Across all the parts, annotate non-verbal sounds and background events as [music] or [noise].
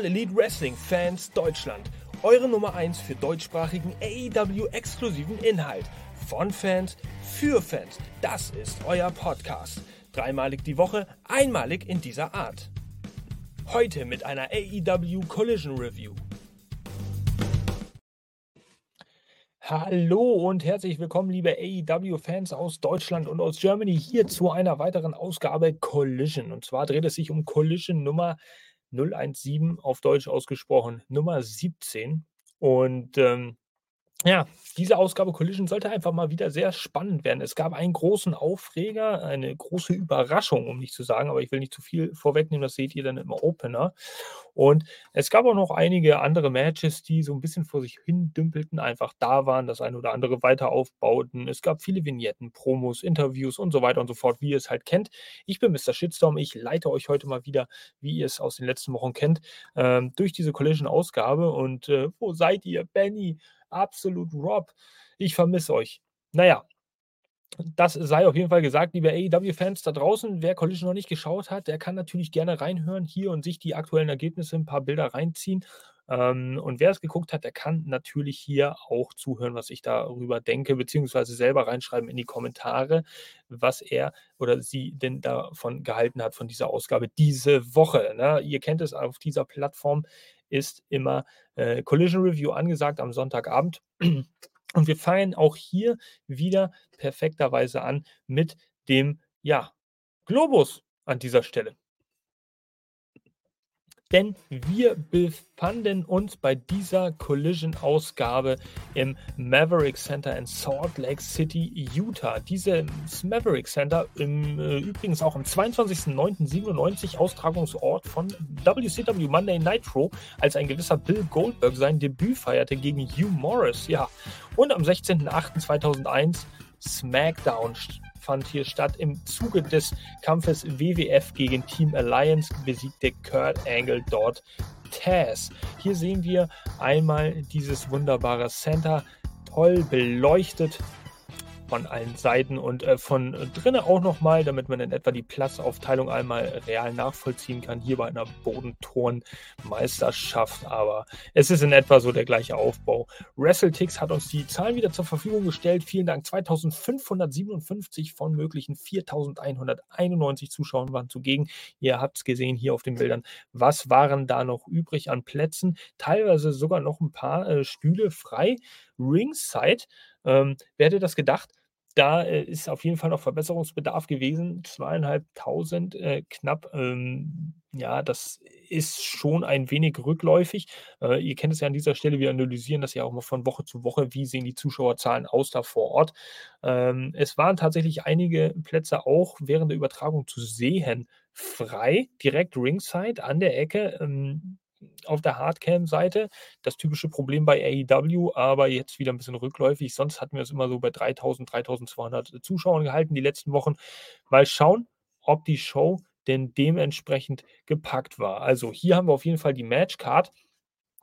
All Elite Wrestling Fans Deutschland. Eure Nummer 1 für deutschsprachigen AEW-exklusiven Inhalt. Von Fans für Fans. Das ist euer Podcast. Dreimalig die Woche, einmalig in dieser Art. Heute mit einer AEW Collision Review. Hallo und herzlich willkommen, liebe AEW-Fans aus Deutschland und aus Germany, hier zu einer weiteren Ausgabe Collision. Und zwar dreht es sich um Collision Nummer 017 auf Deutsch ausgesprochen, Nummer 17. Und ähm, ja, diese Ausgabe Collision sollte einfach mal wieder sehr spannend werden. Es gab einen großen Aufreger, eine große Überraschung, um nicht zu sagen, aber ich will nicht zu viel vorwegnehmen, das seht ihr dann im Opener. Und es gab auch noch einige andere Matches, die so ein bisschen vor sich hin dümpelten, einfach da waren, das eine oder andere weiter aufbauten. Es gab viele Vignetten, Promos, Interviews und so weiter und so fort, wie ihr es halt kennt. Ich bin Mr. Shitstorm, ich leite euch heute mal wieder, wie ihr es aus den letzten Wochen kennt, ähm, durch diese Collision-Ausgabe. Und äh, wo seid ihr, Benny? Absolut Rob. Ich vermisse euch. Naja, das sei auf jeden Fall gesagt, liebe AEW-Fans da draußen. Wer Collision noch nicht geschaut hat, der kann natürlich gerne reinhören hier und sich die aktuellen Ergebnisse, ein paar Bilder reinziehen. Ähm, und wer es geguckt hat, der kann natürlich hier auch zuhören, was ich darüber denke, beziehungsweise selber reinschreiben in die Kommentare, was er oder sie denn davon gehalten hat, von dieser Ausgabe diese Woche. Ne? Ihr kennt es auf dieser Plattform ist immer äh, Collision Review angesagt am Sonntagabend. Und wir fangen auch hier wieder perfekterweise an mit dem ja, Globus an dieser Stelle denn wir befanden uns bei dieser Collision-Ausgabe im Maverick Center in Salt Lake City, Utah. Dieses Maverick Center, im, äh, übrigens auch am 22.09.97 Austragungsort von WCW Monday Nitro, als ein gewisser Bill Goldberg sein Debüt feierte gegen Hugh Morris. Ja, und am 16.08.2001 SmackDown fand hier statt. Im Zuge des Kampfes WWF gegen Team Alliance besiegte Kurt Angle dort Taz. Hier sehen wir einmal dieses wunderbare Center, toll beleuchtet von allen Seiten und äh, von drinnen auch nochmal, damit man in etwa die Platzaufteilung einmal real nachvollziehen kann, hier bei einer Bodenturnmeisterschaft, aber es ist in etwa so der gleiche Aufbau. WrestleTix hat uns die Zahlen wieder zur Verfügung gestellt. Vielen Dank. 2557 von möglichen 4191 Zuschauern waren zugegen. Ihr habt es gesehen hier auf den Bildern. Was waren da noch übrig an Plätzen? Teilweise sogar noch ein paar äh, Stühle frei. Ringside. Ähm, wer hätte das gedacht? Da äh, ist auf jeden Fall noch Verbesserungsbedarf gewesen. Zweieinhalbtausend äh, knapp. Ähm, ja, das ist schon ein wenig rückläufig. Äh, ihr kennt es ja an dieser Stelle, wir analysieren das ja auch mal von Woche zu Woche. Wie sehen die Zuschauerzahlen aus da vor Ort? Ähm, es waren tatsächlich einige Plätze auch während der Übertragung zu sehen frei, direkt ringside an der Ecke. Ähm, auf der Hardcam-Seite. Das typische Problem bei AEW, aber jetzt wieder ein bisschen rückläufig. Sonst hatten wir es immer so bei 3000, 3200 Zuschauern gehalten die letzten Wochen. Mal schauen, ob die Show denn dementsprechend gepackt war. Also hier haben wir auf jeden Fall die Matchcard.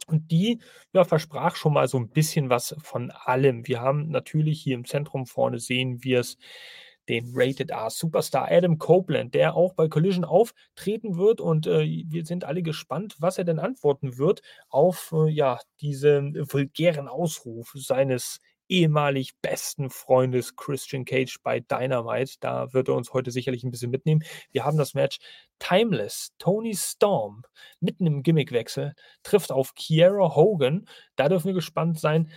Und die ja, versprach schon mal so ein bisschen was von allem. Wir haben natürlich hier im Zentrum vorne sehen wir es den Rated R Superstar Adam Copeland, der auch bei Collision auftreten wird. Und äh, wir sind alle gespannt, was er denn antworten wird auf äh, ja, diesen vulgären Ausruf seines ehemalig besten Freundes Christian Cage bei Dynamite. Da wird er uns heute sicherlich ein bisschen mitnehmen. Wir haben das Match Timeless. Tony Storm mitten im Gimmickwechsel trifft auf Kiera Hogan. Da dürfen wir gespannt sein.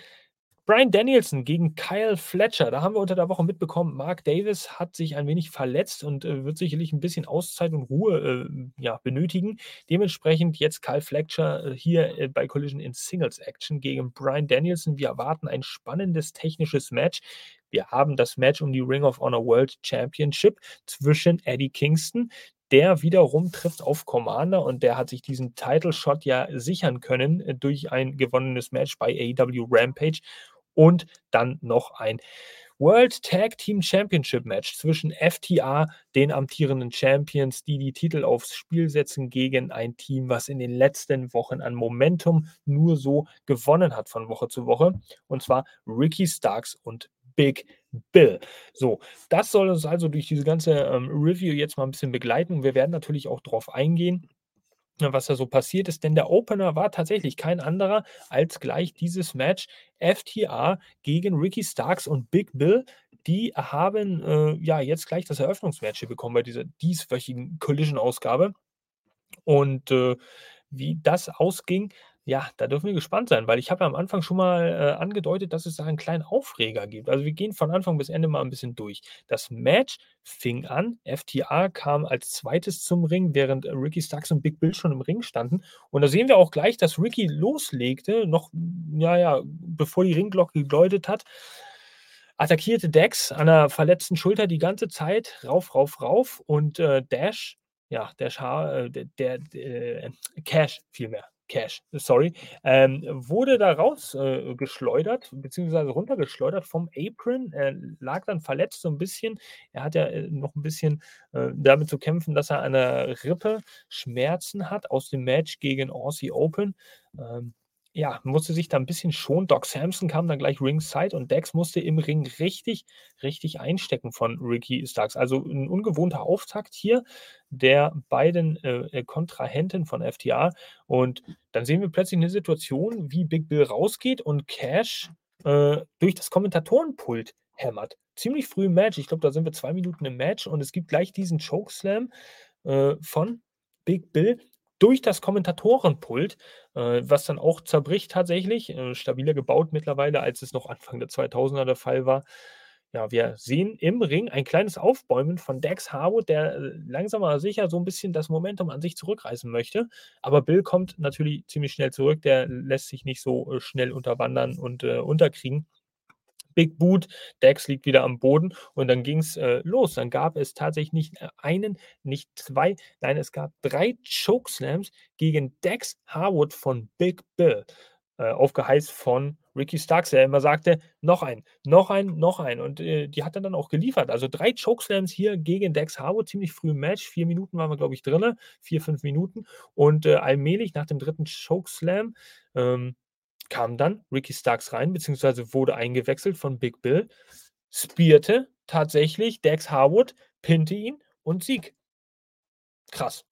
Brian Danielson gegen Kyle Fletcher. Da haben wir unter der Woche mitbekommen, Mark Davis hat sich ein wenig verletzt und äh, wird sicherlich ein bisschen Auszeit und Ruhe äh, ja, benötigen. Dementsprechend jetzt Kyle Fletcher äh, hier äh, bei Collision in Singles Action gegen Brian Danielson. Wir erwarten ein spannendes technisches Match. Wir haben das Match um die Ring of Honor World Championship zwischen Eddie Kingston, der wiederum trifft auf Commander und der hat sich diesen Title Shot ja sichern können äh, durch ein gewonnenes Match bei AEW Rampage und dann noch ein World Tag Team Championship Match zwischen FTA, den amtierenden Champions, die die Titel aufs Spiel setzen, gegen ein Team, was in den letzten Wochen an Momentum nur so gewonnen hat von Woche zu Woche. Und zwar Ricky Starks und Big Bill. So, das soll uns also durch diese ganze ähm, Review jetzt mal ein bisschen begleiten. Wir werden natürlich auch darauf eingehen, was da so passiert ist, denn der Opener war tatsächlich kein anderer als gleich dieses Match FTR gegen Ricky Starks und Big Bill. Die haben äh, ja jetzt gleich das Eröffnungsmatch hier bekommen bei dieser dieswöchigen Collision-Ausgabe. Und äh, wie das ausging, ja, da dürfen wir gespannt sein, weil ich habe ja am Anfang schon mal äh, angedeutet, dass es da einen kleinen Aufreger gibt. Also wir gehen von Anfang bis Ende mal ein bisschen durch. Das Match fing an, FTR kam als zweites zum Ring, während Ricky Starks und Big Bill schon im Ring standen. Und da sehen wir auch gleich, dass Ricky loslegte, noch, ja, ja, bevor die Ringglocke geläutet hat attackierte Dex an der verletzten Schulter die ganze Zeit, rauf, rauf, rauf und äh, Dash, ja, Dash äh, der, der äh, Cash vielmehr, Cash, sorry, ähm, wurde da rausgeschleudert, äh, beziehungsweise runtergeschleudert vom Apron. Er lag dann verletzt so ein bisschen. Er hat ja äh, noch ein bisschen äh, damit zu kämpfen, dass er an der Rippe Schmerzen hat aus dem Match gegen Aussie Open. Ähm, ja, musste sich da ein bisschen schonen. Doc Samson kam dann gleich ringside und Dex musste im Ring richtig, richtig einstecken von Ricky Starks. Also ein ungewohnter Auftakt hier der beiden äh, äh Kontrahenten von FTA. Und dann sehen wir plötzlich eine Situation, wie Big Bill rausgeht und Cash äh, durch das Kommentatorenpult hämmert. Ziemlich früh im Match. Ich glaube, da sind wir zwei Minuten im Match und es gibt gleich diesen Chokeslam äh, von Big Bill durch das Kommentatorenpult, äh, was dann auch zerbricht tatsächlich. Äh, stabiler gebaut mittlerweile, als es noch Anfang der 2000er der Fall war. Ja, wir sehen im Ring ein kleines Aufbäumen von Dex Harwood, der äh, langsam aber sicher so ein bisschen das Momentum an sich zurückreißen möchte. Aber Bill kommt natürlich ziemlich schnell zurück. Der lässt sich nicht so äh, schnell unterwandern und äh, unterkriegen. Big Boot, Dex liegt wieder am Boden und dann ging es äh, los. Dann gab es tatsächlich nicht äh, einen, nicht zwei, nein, es gab drei Chokeslams gegen Dex Harwood von Big Bill, äh, auf Geheiß von Ricky Starks, der immer sagte, noch ein, noch ein, noch ein. Und äh, die hat er dann auch geliefert. Also drei Chokeslams hier gegen Dex Harwood, ziemlich früh im Match. Vier Minuten waren wir, glaube ich, drin. Vier, fünf Minuten. Und äh, allmählich nach dem dritten Chokeslam ähm, kam dann Ricky Starks rein, beziehungsweise wurde eingewechselt von Big Bill, spierte tatsächlich Dex Harwood, pinte ihn und Sieg. Krass.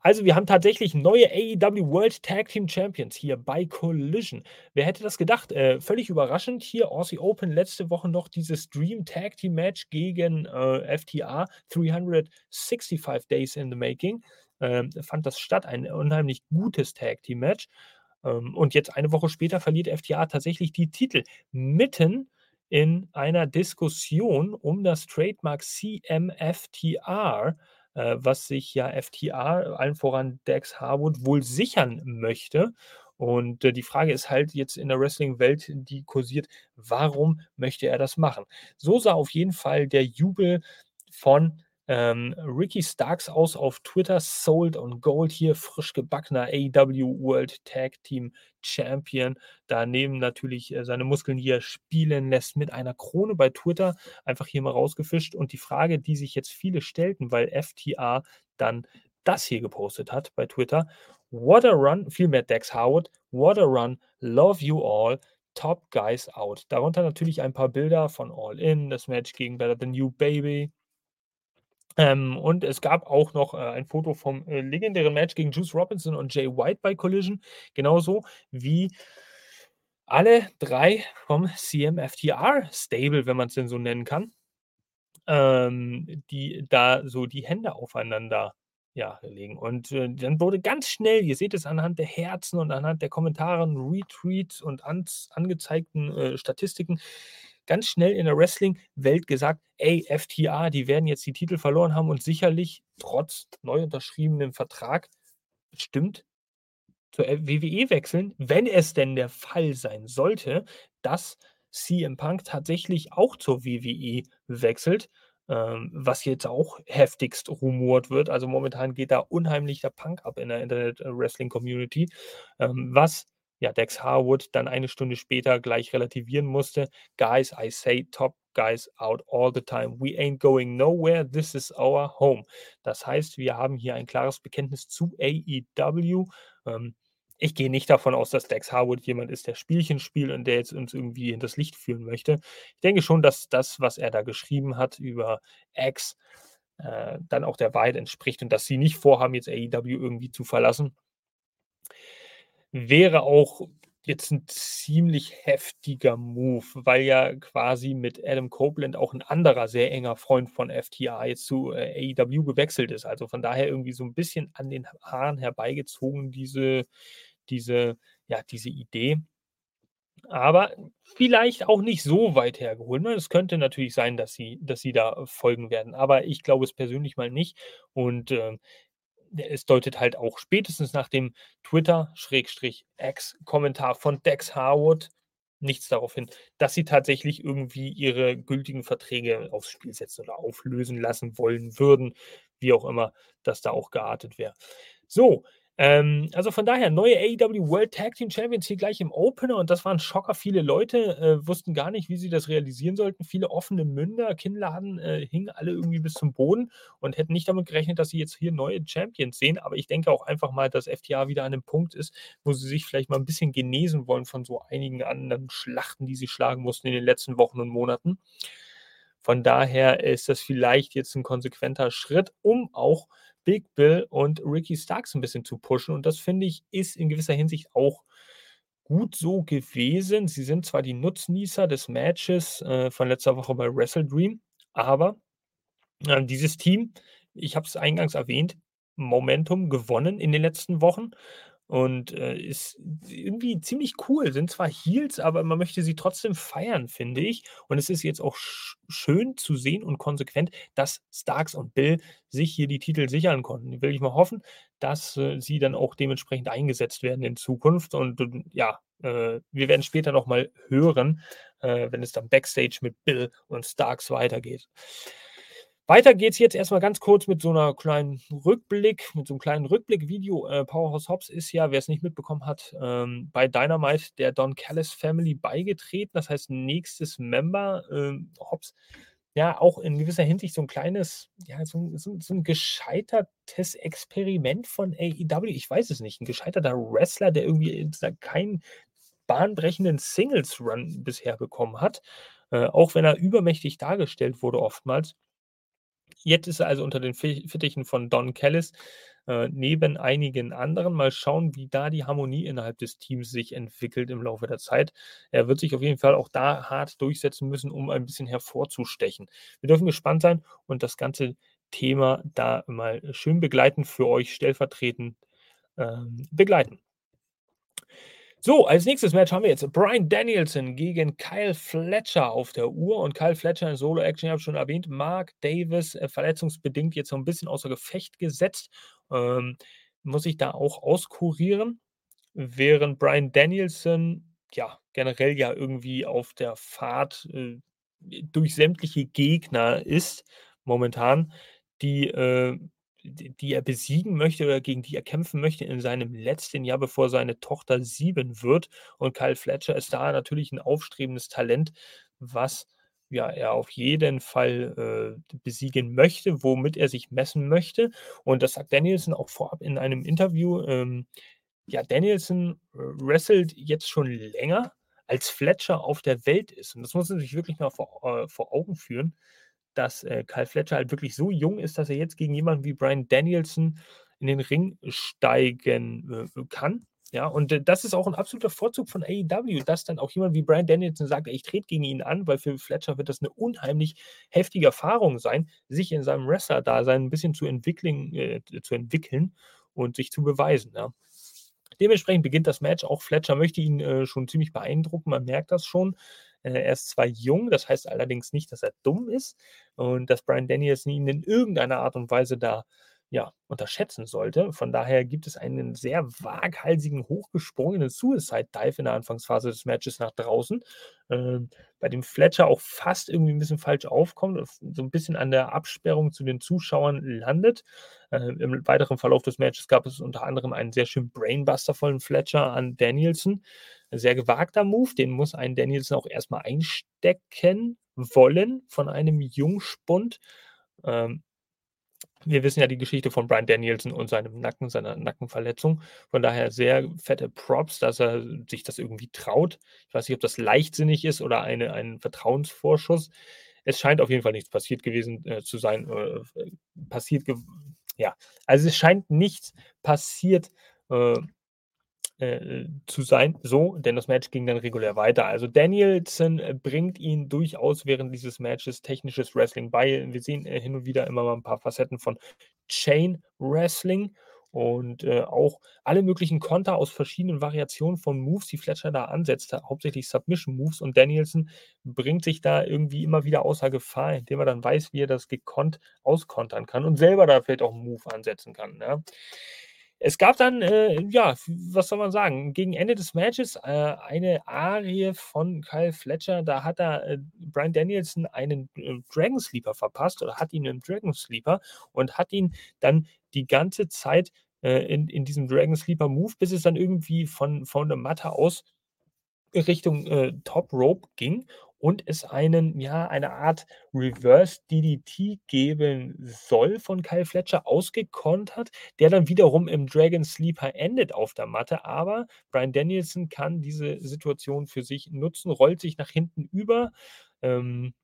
Also, wir haben tatsächlich neue AEW World Tag Team Champions hier bei Collision. Wer hätte das gedacht? Äh, völlig überraschend hier Aussie Open letzte Woche noch dieses Dream Tag Team Match gegen äh, FTA 365 Days in the Making. Ähm, fand das statt, ein unheimlich gutes Tag Team Match. Ähm, und jetzt eine Woche später verliert FTA tatsächlich die Titel mitten in einer Diskussion um das Trademark CMFTR, äh, was sich ja FTR, allen voran Dex Harwood, wohl sichern möchte. Und äh, die Frage ist halt jetzt in der Wrestling-Welt, die kursiert, warum möchte er das machen? So sah auf jeden Fall der Jubel von ähm, Ricky Starks aus auf Twitter, Sold on Gold hier, frisch gebackener AEW World Tag Team Champion. Daneben natürlich äh, seine Muskeln, die er spielen lässt, mit einer Krone bei Twitter. Einfach hier mal rausgefischt. Und die Frage, die sich jetzt viele stellten, weil FTA dann das hier gepostet hat bei Twitter. What a run, vielmehr Dex Howard, what a run, love you all, top guys out. Darunter natürlich ein paar Bilder von All In, das Match gegen Better Than You Baby, ähm, und es gab auch noch äh, ein Foto vom äh, legendären Match gegen Juice Robinson und Jay White bei Collision, genauso wie alle drei vom CMFTR-Stable, wenn man es denn so nennen kann, ähm, die da so die Hände aufeinander ja, legen. Und äh, dann wurde ganz schnell, ihr seht es anhand der Herzen und anhand der Kommentare, Retweets und an, angezeigten äh, Statistiken, ganz schnell in der Wrestling-Welt gesagt, ey, FTA, die werden jetzt die Titel verloren haben und sicherlich trotz neu unterschriebenem Vertrag bestimmt zur WWE wechseln, wenn es denn der Fall sein sollte, dass CM Punk tatsächlich auch zur WWE wechselt, ähm, was jetzt auch heftigst rumort wird. Also momentan geht da unheimlich der Punk ab in der Internet-Wrestling-Community, ähm, was ja, Dex Harwood dann eine Stunde später gleich relativieren musste. Guys, I say top guys out all the time. We ain't going nowhere. This is our home. Das heißt, wir haben hier ein klares Bekenntnis zu AEW. Ähm, ich gehe nicht davon aus, dass Dex Harwood jemand ist, der Spielchen spielt und der jetzt uns irgendwie in das Licht führen möchte. Ich denke schon, dass das, was er da geschrieben hat über X, äh, dann auch der Wahrheit entspricht und dass sie nicht vorhaben, jetzt AEW irgendwie zu verlassen Wäre auch jetzt ein ziemlich heftiger Move, weil ja quasi mit Adam Copeland auch ein anderer sehr enger Freund von FTR jetzt zu äh, AEW gewechselt ist. Also von daher irgendwie so ein bisschen an den Haaren herbeigezogen, diese, diese, ja, diese Idee. Aber vielleicht auch nicht so weit hergeholt. Ne? Es könnte natürlich sein, dass sie, dass sie da folgen werden. Aber ich glaube es persönlich mal nicht. Und äh, es deutet halt auch spätestens nach dem Twitter-X-Kommentar von Dex Harwood nichts darauf hin, dass sie tatsächlich irgendwie ihre gültigen Verträge aufs Spiel setzen oder auflösen lassen wollen würden, wie auch immer das da auch geartet wäre. So, ähm, also von daher, neue AEW World Tag Team Champions hier gleich im Opener und das war ein Schocker. Viele Leute äh, wussten gar nicht, wie sie das realisieren sollten. Viele offene Münder, Kinnladen äh, hingen alle irgendwie bis zum Boden und hätten nicht damit gerechnet, dass sie jetzt hier neue Champions sehen. Aber ich denke auch einfach mal, dass FTA wieder an einem Punkt ist, wo sie sich vielleicht mal ein bisschen genesen wollen von so einigen anderen Schlachten, die sie schlagen mussten in den letzten Wochen und Monaten. Von daher ist das vielleicht jetzt ein konsequenter Schritt, um auch Big Bill und Ricky Starks ein bisschen zu pushen. Und das finde ich ist in gewisser Hinsicht auch gut so gewesen. Sie sind zwar die Nutznießer des Matches äh, von letzter Woche bei Wrestle Dream, aber äh, dieses Team, ich habe es eingangs erwähnt, Momentum gewonnen in den letzten Wochen und äh, ist irgendwie ziemlich cool. Sind zwar Heels, aber man möchte sie trotzdem feiern, finde ich. Und es ist jetzt auch sch schön zu sehen und konsequent, dass Starks und Bill sich hier die Titel sichern konnten. Will ich mal hoffen, dass äh, sie dann auch dementsprechend eingesetzt werden in Zukunft. Und äh, ja, wir werden später nochmal hören, äh, wenn es dann Backstage mit Bill und Starks weitergeht. Weiter geht es jetzt erstmal ganz kurz mit so einer kleinen Rückblick, mit so einem kleinen Rückblick-Video. Äh, Powerhouse Hobbs ist ja, wer es nicht mitbekommen hat, ähm, bei Dynamite der Don Callis Family beigetreten. Das heißt, nächstes Member. Ähm, Hobbs, ja, auch in gewisser Hinsicht so ein kleines, ja, so, so, so ein gescheitertes Experiment von AEW. Ich weiß es nicht. Ein gescheiterter Wrestler, der irgendwie keinen bahnbrechenden Singles-Run bisher bekommen hat. Äh, auch wenn er übermächtig dargestellt wurde, oftmals. Jetzt ist er also unter den Fittichen von Don Callis äh, neben einigen anderen. Mal schauen, wie da die Harmonie innerhalb des Teams sich entwickelt im Laufe der Zeit. Er wird sich auf jeden Fall auch da hart durchsetzen müssen, um ein bisschen hervorzustechen. Wir dürfen gespannt sein und das ganze Thema da mal schön begleiten für euch stellvertretend ähm, begleiten. So, als nächstes Match haben wir jetzt Brian Danielson gegen Kyle Fletcher auf der Uhr. Und Kyle Fletcher in Solo-Action, ich habe schon erwähnt, Mark Davis äh, verletzungsbedingt jetzt so ein bisschen außer Gefecht gesetzt. Ähm, muss ich da auch auskurieren. Während Brian Danielson ja generell ja irgendwie auf der Fahrt äh, durch sämtliche Gegner ist momentan, die äh, die er besiegen möchte oder gegen die er kämpfen möchte in seinem letzten Jahr, bevor seine Tochter sieben wird. Und Kyle Fletcher ist da natürlich ein aufstrebendes Talent, was ja, er auf jeden Fall äh, besiegen möchte, womit er sich messen möchte. Und das sagt Danielson auch vorab in einem Interview. Ähm, ja, Danielson äh, wrestelt jetzt schon länger, als Fletcher auf der Welt ist. Und das muss man sich wirklich mal vor, äh, vor Augen führen dass äh, Kyle Fletcher halt wirklich so jung ist, dass er jetzt gegen jemanden wie Brian Danielson in den Ring steigen äh, kann. Ja, und äh, das ist auch ein absoluter Vorzug von AEW, dass dann auch jemand wie Brian Danielson sagt, ich trete gegen ihn an, weil für Fletcher wird das eine unheimlich heftige Erfahrung sein, sich in seinem Wrestler-Dasein ein bisschen zu entwickeln, äh, zu entwickeln und sich zu beweisen. Ja. Dementsprechend beginnt das Match. Auch Fletcher möchte ihn äh, schon ziemlich beeindrucken, man merkt das schon. Äh, er ist zwar jung, das heißt allerdings nicht, dass er dumm ist und dass Brian Danielson ihn in irgendeiner Art und Weise da ja, unterschätzen sollte. Von daher gibt es einen sehr waghalsigen, hochgesprungenen Suicide Dive in der Anfangsphase des Matches nach draußen, äh, bei dem Fletcher auch fast irgendwie ein bisschen falsch aufkommt, so ein bisschen an der Absperrung zu den Zuschauern landet. Äh, Im weiteren Verlauf des Matches gab es unter anderem einen sehr schönen Brainbuster vollen Fletcher an Danielson. Sehr gewagter Move, den muss ein Danielson auch erstmal einstecken wollen von einem Jungspund. Ähm, wir wissen ja die Geschichte von Brian Danielson und seinem Nacken, seiner Nackenverletzung. Von daher sehr fette Props, dass er sich das irgendwie traut. Ich weiß nicht, ob das leichtsinnig ist oder eine, ein Vertrauensvorschuss. Es scheint auf jeden Fall nichts passiert gewesen äh, zu sein. Äh, passiert, ja, also es scheint nichts passiert äh, äh, zu sein. So, denn das Match ging dann regulär weiter. Also Danielson äh, bringt ihn durchaus während dieses Matches technisches Wrestling bei. Wir sehen äh, hin und wieder immer mal ein paar Facetten von Chain Wrestling und äh, auch alle möglichen Konter aus verschiedenen Variationen von Moves, die Fletcher da ansetzte, hauptsächlich Submission Moves und Danielson bringt sich da irgendwie immer wieder außer Gefahr, indem er dann weiß, wie er das gekonnt auskontern kann und selber da vielleicht auch einen Move ansetzen kann. Ja. Es gab dann, äh, ja, was soll man sagen, gegen Ende des Matches äh, eine Arie von Kyle Fletcher. Da hat er äh, Brian Danielson einen äh, Dragon Sleeper verpasst oder hat ihn im Dragon Sleeper und hat ihn dann die ganze Zeit äh, in, in diesem Dragon Sleeper Move, bis es dann irgendwie von, von der Matte aus Richtung äh, Top Rope ging und es einen, ja, eine Art Reverse DDT geben soll von Kyle Fletcher, ausgekontert, der dann wiederum im Dragon Sleeper endet auf der Matte. Aber Brian Danielson kann diese Situation für sich nutzen, rollt sich nach hinten über, ähm,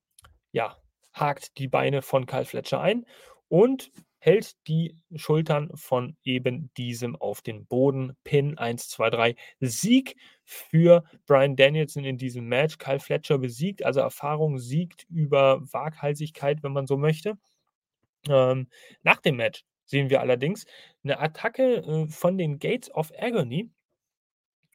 ja, hakt die Beine von Kyle Fletcher ein und hält die Schultern von eben diesem auf den Boden. Pin 1, 2, 3. Sieg für Brian Danielson in diesem Match. Kyle Fletcher besiegt, also Erfahrung siegt über Waghalsigkeit, wenn man so möchte. Ähm, nach dem Match sehen wir allerdings eine Attacke äh, von den Gates of Agony.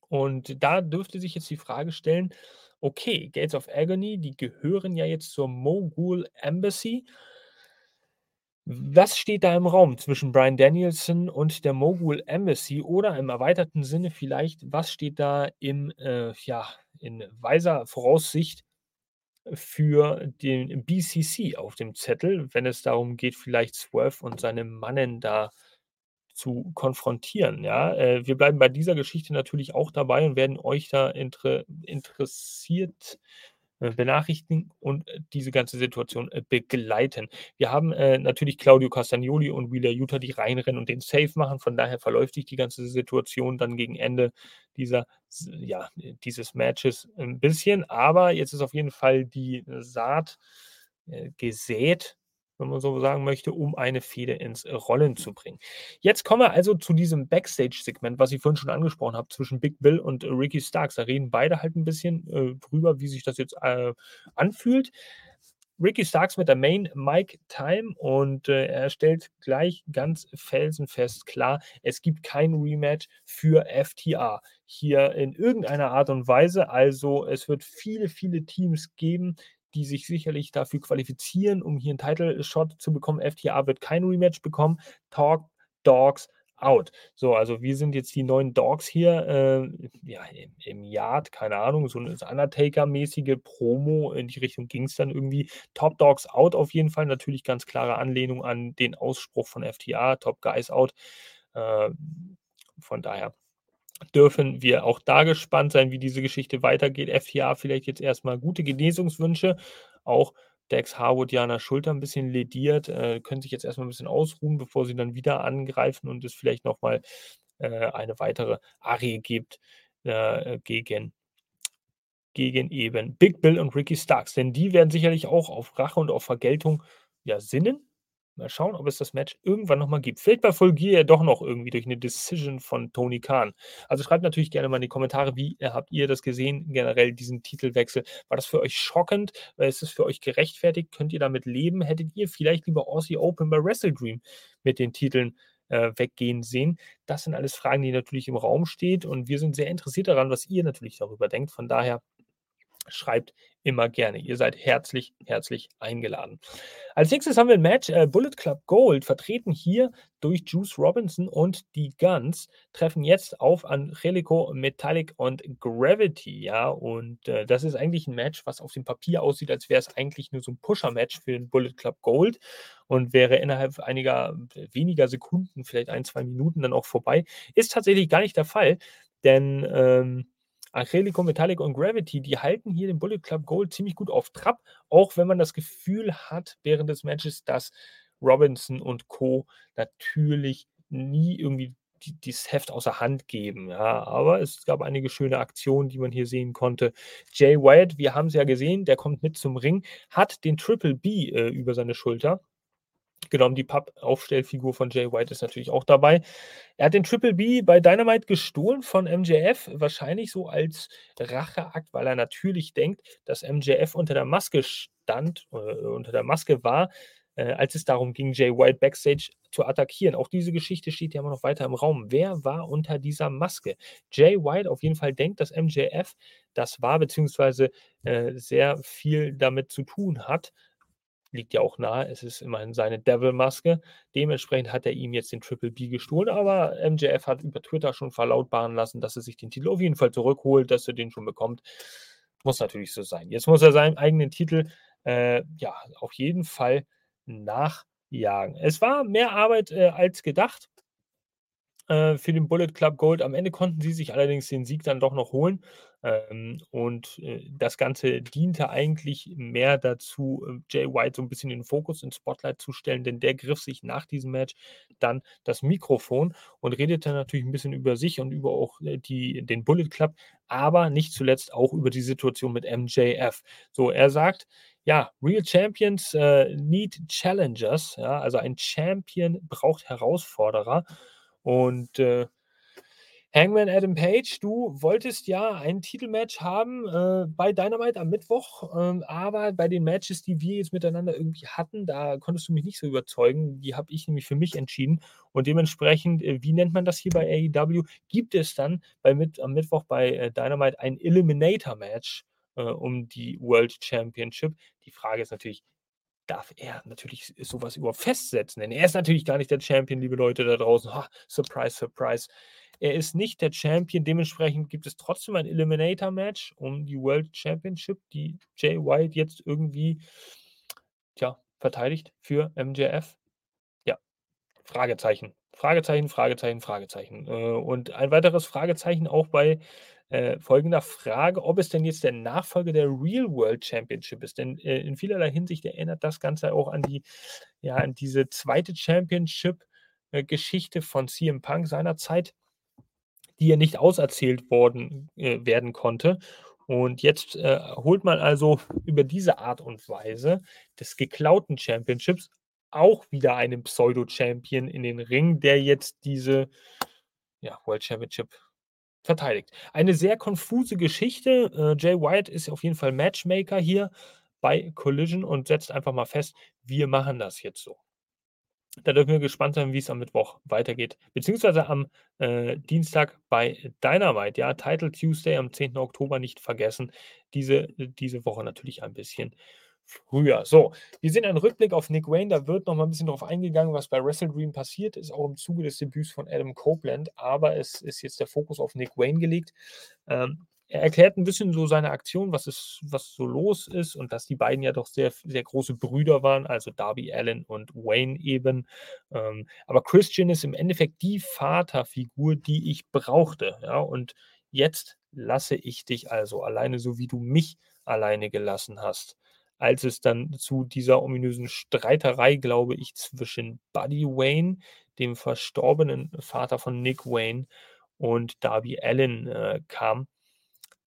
Und da dürfte sich jetzt die Frage stellen, okay, Gates of Agony, die gehören ja jetzt zur Mogul Embassy. Was steht da im Raum zwischen Brian Danielson und der Mogul Embassy oder im erweiterten Sinne vielleicht, was steht da im, äh, ja, in weiser Voraussicht für den BCC auf dem Zettel, wenn es darum geht, vielleicht Swerve und seine Mannen da zu konfrontieren. Ja, äh, wir bleiben bei dieser Geschichte natürlich auch dabei und werden euch da inter interessiert äh, benachrichtigen und äh, diese ganze Situation äh, begleiten. Wir haben äh, natürlich Claudio Castagnoli und Wheeler Utah, die reinrennen und den Safe machen. Von daher verläuft sich die ganze Situation dann gegen Ende dieser, ja, dieses Matches ein bisschen. Aber jetzt ist auf jeden Fall die Saat äh, gesät wenn man so sagen möchte, um eine Fehde ins Rollen zu bringen. Jetzt kommen wir also zu diesem Backstage-Segment, was ich vorhin schon angesprochen habe, zwischen Big Bill und Ricky Starks. Da reden beide halt ein bisschen äh, drüber, wie sich das jetzt äh, anfühlt. Ricky Starks mit der Main Mike Time und äh, er stellt gleich ganz felsenfest klar, es gibt kein Rematch für FTA hier in irgendeiner Art und Weise. Also es wird viele, viele Teams geben, die sich sicherlich dafür qualifizieren, um hier einen Title-Shot zu bekommen. FTA wird kein Rematch bekommen. Talk Dogs out. So, also wir sind jetzt die neuen Dogs hier, äh, ja, im, im Yard, keine Ahnung, so eine Undertaker-mäßige Promo, in die Richtung ging es dann irgendwie. Top Dogs out auf jeden Fall, natürlich ganz klare Anlehnung an den Ausspruch von FTA, Top Guys out. Äh, von daher dürfen wir auch da gespannt sein, wie diese Geschichte weitergeht. FTA vielleicht jetzt erstmal gute Genesungswünsche. Auch Dex Harwood ja an der Schulter ein bisschen lediert, äh, können sich jetzt erstmal ein bisschen ausruhen, bevor sie dann wieder angreifen und es vielleicht nochmal äh, eine weitere Arie gibt äh, gegen, gegen eben Big Bill und Ricky Starks. Denn die werden sicherlich auch auf Rache und auf Vergeltung ja sinnen. Mal schauen, ob es das Match irgendwann nochmal gibt. Vielleicht bei Full Gear ja doch noch irgendwie durch eine Decision von Tony Khan. Also schreibt natürlich gerne mal in die Kommentare, wie äh, habt ihr das gesehen, generell diesen Titelwechsel. War das für euch schockend? Ist es für euch gerechtfertigt? Könnt ihr damit leben? Hättet ihr vielleicht lieber Aussie Open bei Wrestle Dream mit den Titeln äh, weggehen sehen? Das sind alles Fragen, die natürlich im Raum stehen und wir sind sehr interessiert daran, was ihr natürlich darüber denkt. Von daher schreibt immer gerne. Ihr seid herzlich, herzlich eingeladen. Als nächstes haben wir ein Match. Äh, Bullet Club Gold, vertreten hier durch Juice Robinson und die Guns, treffen jetzt auf Angelico, Metallic und Gravity. Ja, und äh, das ist eigentlich ein Match, was auf dem Papier aussieht, als wäre es eigentlich nur so ein Pusher-Match für den Bullet Club Gold und wäre innerhalb einiger weniger Sekunden, vielleicht ein, zwei Minuten dann auch vorbei. Ist tatsächlich gar nicht der Fall, denn. Ähm, Angelico, Metallic und Gravity, die halten hier den Bullet Club Gold ziemlich gut auf Trab, auch wenn man das Gefühl hat während des Matches, dass Robinson und Co. natürlich nie irgendwie die, dieses Heft außer Hand geben. Ja, aber es gab einige schöne Aktionen, die man hier sehen konnte. Jay Wyatt, wir haben es ja gesehen, der kommt mit zum Ring, hat den Triple B äh, über seine Schulter genommen. Die Pappaufstellfigur von Jay White ist natürlich auch dabei. Er hat den Triple B bei Dynamite gestohlen von MJF, wahrscheinlich so als Racheakt, weil er natürlich denkt, dass MJF unter der Maske stand, äh, unter der Maske war, äh, als es darum ging, Jay White backstage zu attackieren. Auch diese Geschichte steht ja immer noch weiter im Raum. Wer war unter dieser Maske? Jay White auf jeden Fall denkt, dass MJF das war, beziehungsweise äh, sehr viel damit zu tun hat. Liegt ja auch nahe, es ist immerhin seine Devil-Maske. Dementsprechend hat er ihm jetzt den Triple B gestohlen, aber MJF hat über Twitter schon verlautbaren lassen, dass er sich den Titel auf jeden Fall zurückholt, dass er den schon bekommt. Muss natürlich so sein. Jetzt muss er seinen eigenen Titel äh, ja auf jeden Fall nachjagen. Es war mehr Arbeit äh, als gedacht äh, für den Bullet Club Gold. Am Ende konnten sie sich allerdings den Sieg dann doch noch holen. Ähm, und äh, das Ganze diente eigentlich mehr dazu, äh, Jay White so ein bisschen in den Fokus, ins Spotlight zu stellen, denn der griff sich nach diesem Match dann das Mikrofon und redete natürlich ein bisschen über sich und über auch äh, die, den Bullet Club, aber nicht zuletzt auch über die Situation mit MJF. So, er sagt, ja, Real Champions äh, need Challengers. Ja, also ein Champion braucht Herausforderer. Und äh, Hangman Adam Page, du wolltest ja ein Titelmatch haben äh, bei Dynamite am Mittwoch, ähm, aber bei den Matches, die wir jetzt miteinander irgendwie hatten, da konntest du mich nicht so überzeugen. Die habe ich nämlich für mich entschieden. Und dementsprechend, äh, wie nennt man das hier bei AEW? Gibt es dann bei, mit, am Mittwoch bei äh, Dynamite ein Eliminator-Match? äh, um die World Championship. Die Frage ist natürlich, darf er natürlich sowas überhaupt festsetzen? Denn er ist natürlich gar nicht der Champion, liebe Leute da draußen. Ha, surprise, surprise. Er ist nicht der Champion, dementsprechend gibt es trotzdem ein Eliminator-Match um die World Championship, die Jay White jetzt irgendwie tja, verteidigt für MJF. Ja, Fragezeichen. Fragezeichen, Fragezeichen, Fragezeichen. Äh, und ein weiteres Fragezeichen auch bei äh, folgender Frage, ob es denn jetzt der Nachfolger der Real World Championship ist. Denn äh, in vielerlei Hinsicht erinnert das Ganze auch an die, ja, an diese zweite Championship-Geschichte von CM Punk seinerzeit, die ja nicht auserzählt worden äh, werden konnte. Und jetzt äh, holt man also über diese Art und Weise des geklauten Championships auch wieder einen Pseudo-Champion in den Ring, der jetzt diese ja, World Championship verteidigt. Eine sehr konfuse Geschichte. Äh, Jay White ist auf jeden Fall Matchmaker hier bei Collision und setzt einfach mal fest, wir machen das jetzt so. Da dürfen wir gespannt sein, wie es am Mittwoch weitergeht. Beziehungsweise am äh, Dienstag bei Dynamite. Ja, Title Tuesday am 10. Oktober nicht vergessen. Diese, diese Woche natürlich ein bisschen früher. So, wir sehen einen Rückblick auf Nick Wayne. Da wird noch mal ein bisschen darauf eingegangen, was bei Wrestle Dream passiert ist, auch im Zuge des Debüts von Adam Copeland. Aber es ist jetzt der Fokus auf Nick Wayne gelegt. Ähm, er erklärt ein bisschen so seine Aktion, was, ist, was so los ist und dass die beiden ja doch sehr, sehr große Brüder waren, also Darby Allen und Wayne eben. Ähm, aber Christian ist im Endeffekt die Vaterfigur, die ich brauchte. Ja, und jetzt lasse ich dich also alleine, so wie du mich alleine gelassen hast als es dann zu dieser ominösen Streiterei, glaube ich, zwischen Buddy Wayne, dem verstorbenen Vater von Nick Wayne, und Darby Allen äh, kam.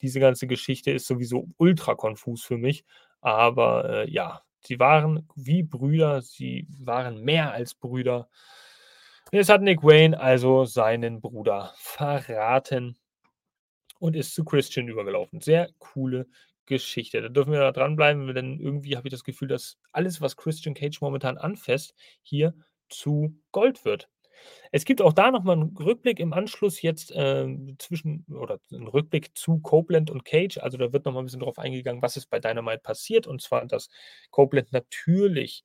Diese ganze Geschichte ist sowieso ultra konfus für mich, aber äh, ja, sie waren wie Brüder, sie waren mehr als Brüder. Jetzt hat Nick Wayne also seinen Bruder verraten und ist zu Christian übergelaufen. Sehr coole Geschichte. Da dürfen wir da dranbleiben, denn irgendwie habe ich das Gefühl, dass alles, was Christian Cage momentan anfasst, hier zu Gold wird. Es gibt auch da nochmal einen Rückblick im Anschluss jetzt äh, zwischen, oder einen Rückblick zu Copeland und Cage. Also da wird nochmal ein bisschen darauf eingegangen, was ist bei Dynamite passiert. Und zwar, dass Copeland natürlich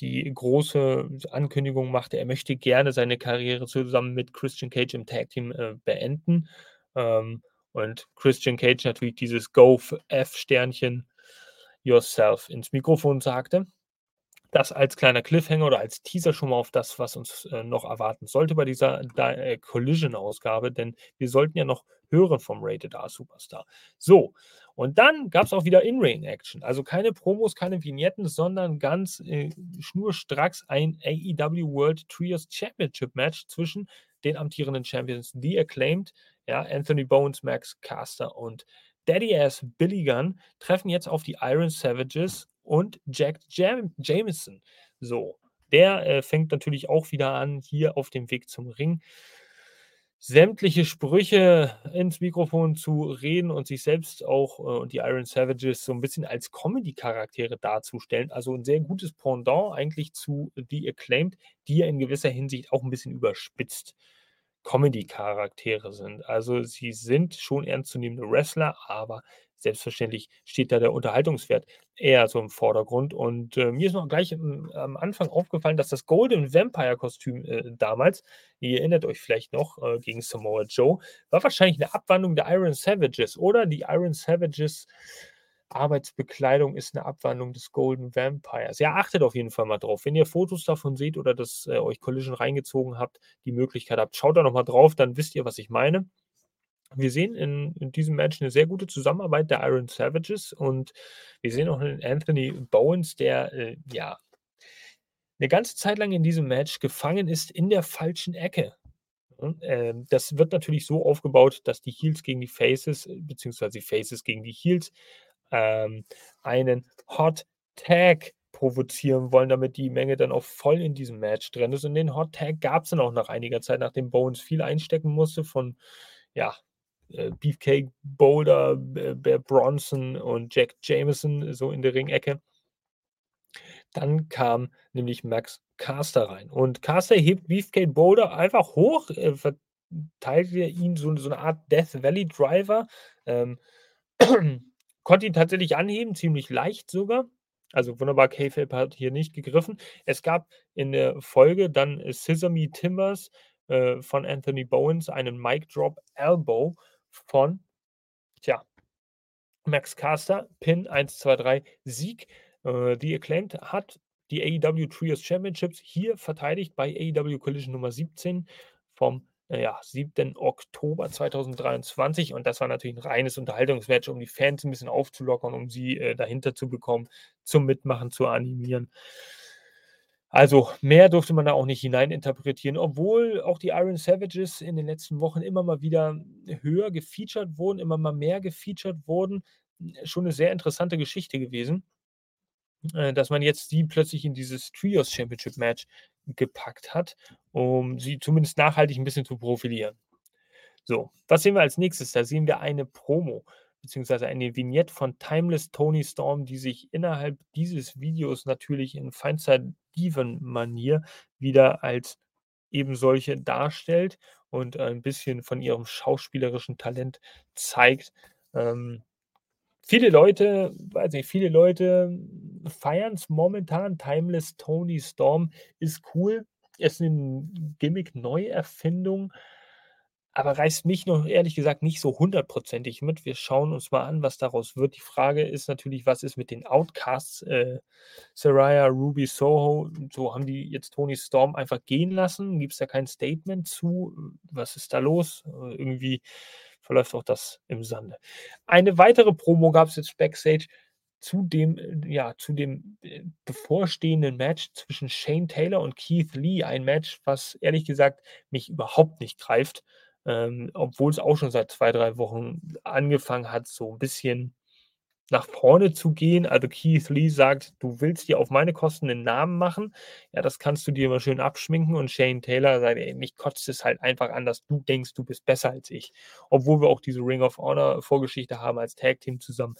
die große Ankündigung machte, er möchte gerne seine Karriere zusammen mit Christian Cage im Tag Team äh, beenden. Ähm, und Christian Cage natürlich dieses Go F-Sternchen yourself ins Mikrofon sagte. Das als kleiner Cliffhanger oder als Teaser schon mal auf das, was uns äh, noch erwarten sollte bei dieser äh, Collision-Ausgabe, denn wir sollten ja noch hören vom Rated R Superstar. So, und dann gab es auch wieder In-Ring-Action. Also keine Promos, keine Vignetten, sondern ganz äh, schnurstracks ein AEW World Trios Championship Match zwischen den amtierenden Champions The Acclaimed ja, Anthony Bones, Max Caster und Daddy Ass Billy Gunn treffen jetzt auf die Iron Savages und Jack Jam Jameson. So, Der äh, fängt natürlich auch wieder an, hier auf dem Weg zum Ring sämtliche Sprüche ins Mikrofon zu reden und sich selbst auch äh, und die Iron Savages so ein bisschen als Comedy-Charaktere darzustellen. Also ein sehr gutes Pendant eigentlich zu The Acclaimed, die ja in gewisser Hinsicht auch ein bisschen überspitzt Comedy-Charaktere sind. Also sie sind schon ernstzunehmende Wrestler, aber selbstverständlich steht da der Unterhaltungswert eher so im Vordergrund. Und äh, mir ist noch gleich am, am Anfang aufgefallen, dass das Golden Vampire-Kostüm äh, damals, ihr erinnert euch vielleicht noch, äh, gegen Samoa Joe, war wahrscheinlich eine Abwandlung der Iron Savages, oder? Die Iron Savages Arbeitsbekleidung ist eine Abwandlung des Golden Vampires. Ja, achtet auf jeden Fall mal drauf. Wenn ihr Fotos davon seht oder das äh, euch Collision reingezogen habt, die Möglichkeit habt, schaut da nochmal drauf, dann wisst ihr, was ich meine. Wir sehen in, in, diesem Match eine sehr gute Zusammenarbeit der Iron Savages und wir sehen auch einen Anthony Bowens, der äh, ja eine ganze Zeit lang in diesem Match gefangen ist in der falschen Ecke. Und, äh, das wird natürlich so aufgebaut, dass die Heels gegen die Faces, beziehungsweise die Faces gegen die Heels, ähm, einen Hot Tag provozieren wollen, damit die Menge dann auch voll in diesem Match drin ist. Und den Hot Tag gab es dann auch nach einiger Zeit, nachdem Bowens viel einstecken musste von ja, äh, Beefcake Boulder, Bear Bronson und Jack Jameson so in der Ringecke. Dann kam nämlich Max Caster rein. Und Caster hebt Beefcake Boulder einfach hoch, äh, verteilt ihn so, so, eine Art Death Valley Driver. Ähm, [clears throat] konnte ihn tatsächlich anheben, ziemlich leicht sogar. Also wunderbar, K-Fape hat hier nicht gegriffen. Es gab in der Folge dann Sesame Timbers äh, von Anthony Bowens einen Mic Drop Elbow von, tja, Max Caster, Pin 1, 2, 3, Sieg. Äh, die Acclaimed hat die AEW Trios Championships hier verteidigt bei AEW Collision Nummer 17 vom äh, ja, 7. Oktober 2023. Und das war natürlich ein reines Unterhaltungsmatch, um die Fans ein bisschen aufzulockern, um sie äh, dahinter zu bekommen, zum Mitmachen zu animieren. Also mehr durfte man da auch nicht hineininterpretieren, obwohl auch die Iron Savages in den letzten Wochen immer mal wieder höher gefeatured wurden, immer mal mehr gefeatured wurden. Schon eine sehr interessante Geschichte gewesen, äh, dass man jetzt sie plötzlich in dieses Trios Championship Match gepackt hat, um sie zumindest nachhaltig ein bisschen zu profilieren. So, was sehen wir als nächstes? Da sehen wir eine Promo beziehungsweise eine Vignette von Timeless Tony Storm, die sich innerhalb dieses Videos natürlich in feinster Diven-Manier wieder als eben solche darstellt und ein bisschen von ihrem schauspielerischen Talent zeigt. Ähm, viele Leute, weiß nicht, viele Leute feiern es momentan. Timeless Tony Storm ist cool. Ist eine Gimmick-Neuerfindung aber reißt mich noch ehrlich gesagt nicht so hundertprozentig mit. Wir schauen uns mal an, was daraus wird. Die Frage ist natürlich, was ist mit den Outcasts? Äh, Saraya, Ruby, Soho, so haben die jetzt Tony Storm einfach gehen lassen? Gibt es da kein Statement zu? Was ist da los? Äh, irgendwie verläuft auch das im Sande. Eine weitere Promo gab es jetzt backstage zu dem, äh, ja, zu dem äh, bevorstehenden Match zwischen Shane Taylor und Keith Lee. Ein Match, was ehrlich gesagt mich überhaupt nicht greift ähm, obwohl es auch schon seit zwei, drei Wochen angefangen hat, so ein bisschen nach vorne zu gehen. Also Keith Lee sagt, du willst dir auf meine Kosten einen Namen machen. Ja, das kannst du dir immer schön abschminken. Und Shane Taylor sagt, ey, mich kotzt es halt einfach an, dass du denkst, du bist besser als ich. Obwohl wir auch diese Ring of Honor Vorgeschichte haben als Tag Team zusammen.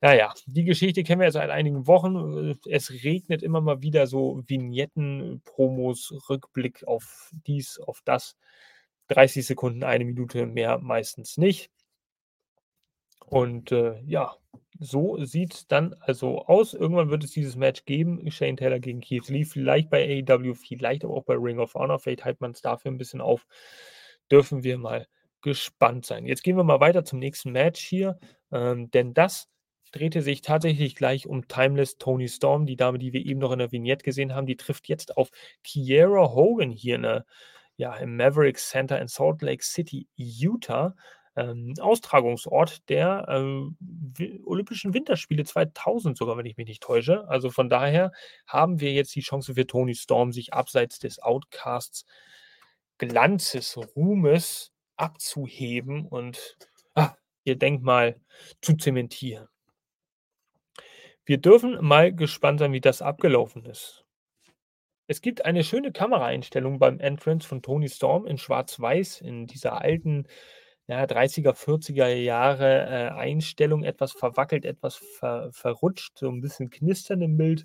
Naja, die Geschichte kennen wir ja seit einigen Wochen. Es regnet immer mal wieder so Vignetten, Promos, Rückblick auf dies, auf das. 30 Sekunden, eine Minute mehr meistens nicht. Und äh, ja, so sieht es dann also aus. Irgendwann wird es dieses Match geben. Shane Taylor gegen Keith Lee. Vielleicht bei AEW, vielleicht aber auch bei Ring of Honor. Vielleicht hält man es dafür ein bisschen auf. Dürfen wir mal gespannt sein. Jetzt gehen wir mal weiter zum nächsten Match hier. Ähm, denn das drehte sich tatsächlich gleich um Timeless Tony Storm. Die Dame, die wir eben noch in der Vignette gesehen haben, die trifft jetzt auf Kiera Hogan hier eine ja, im Maverick Center in Salt Lake City, Utah, ähm, Austragungsort der äh, Olympischen Winterspiele 2000 sogar, wenn ich mich nicht täusche. Also von daher haben wir jetzt die Chance für Tony Storm, sich abseits des Outcasts Glanzes, Ruhmes abzuheben und ah, ihr Denkmal zu zementieren. Wir dürfen mal gespannt sein, wie das abgelaufen ist. Es gibt eine schöne Kameraeinstellung beim Entrance von Tony Storm in Schwarz-Weiß, in dieser alten, ja, 30er, 40er Jahre äh, Einstellung, etwas verwackelt, etwas ver verrutscht, so ein bisschen knistern im Bild.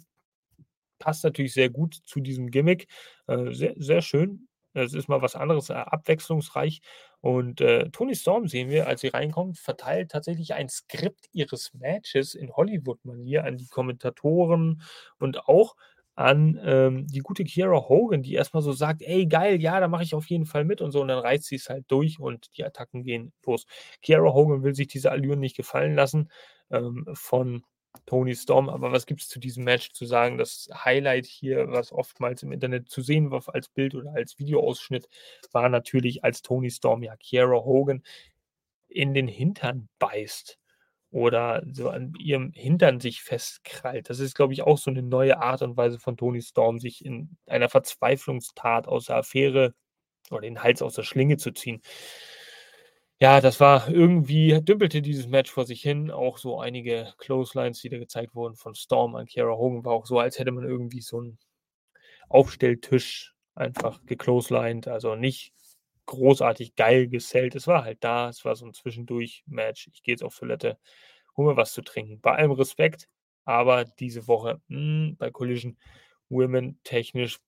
Passt natürlich sehr gut zu diesem Gimmick. Äh, sehr, sehr schön. Es ist mal was anderes, äh, abwechslungsreich. Und äh, Toni Storm sehen wir, als sie reinkommt, verteilt tatsächlich ein Skript ihres Matches in Hollywood-Manier an die Kommentatoren und auch an ähm, die gute Kiera Hogan, die erstmal so sagt, ey, geil, ja, da mache ich auf jeden Fall mit und so. Und dann reißt sie es halt durch und die Attacken gehen los. Kiera Hogan will sich diese Allüren nicht gefallen lassen ähm, von Tony Storm. Aber was gibt es zu diesem Match zu sagen? Das Highlight hier, was oftmals im Internet zu sehen war als Bild oder als Videoausschnitt, war natürlich, als Tony Storm ja Kiera Hogan in den Hintern beißt oder so an ihrem Hintern sich festkrallt. Das ist, glaube ich, auch so eine neue Art und Weise von Tony Storm, sich in einer Verzweiflungstat aus der Affäre oder den Hals aus der Schlinge zu ziehen. Ja, das war irgendwie dümpelte dieses Match vor sich hin. Auch so einige Clotheslines, die da gezeigt wurden von Storm an Kiera Hogan, war auch so, als hätte man irgendwie so einen Aufstelltisch einfach geclotheslined. Also nicht großartig geil gesellt. Es war halt da, es war so ein Zwischendurch-Match. Ich gehe jetzt auf Toilette, hol mir was zu trinken. Bei allem Respekt, aber diese Woche mh, hm, bei Collision Women technisch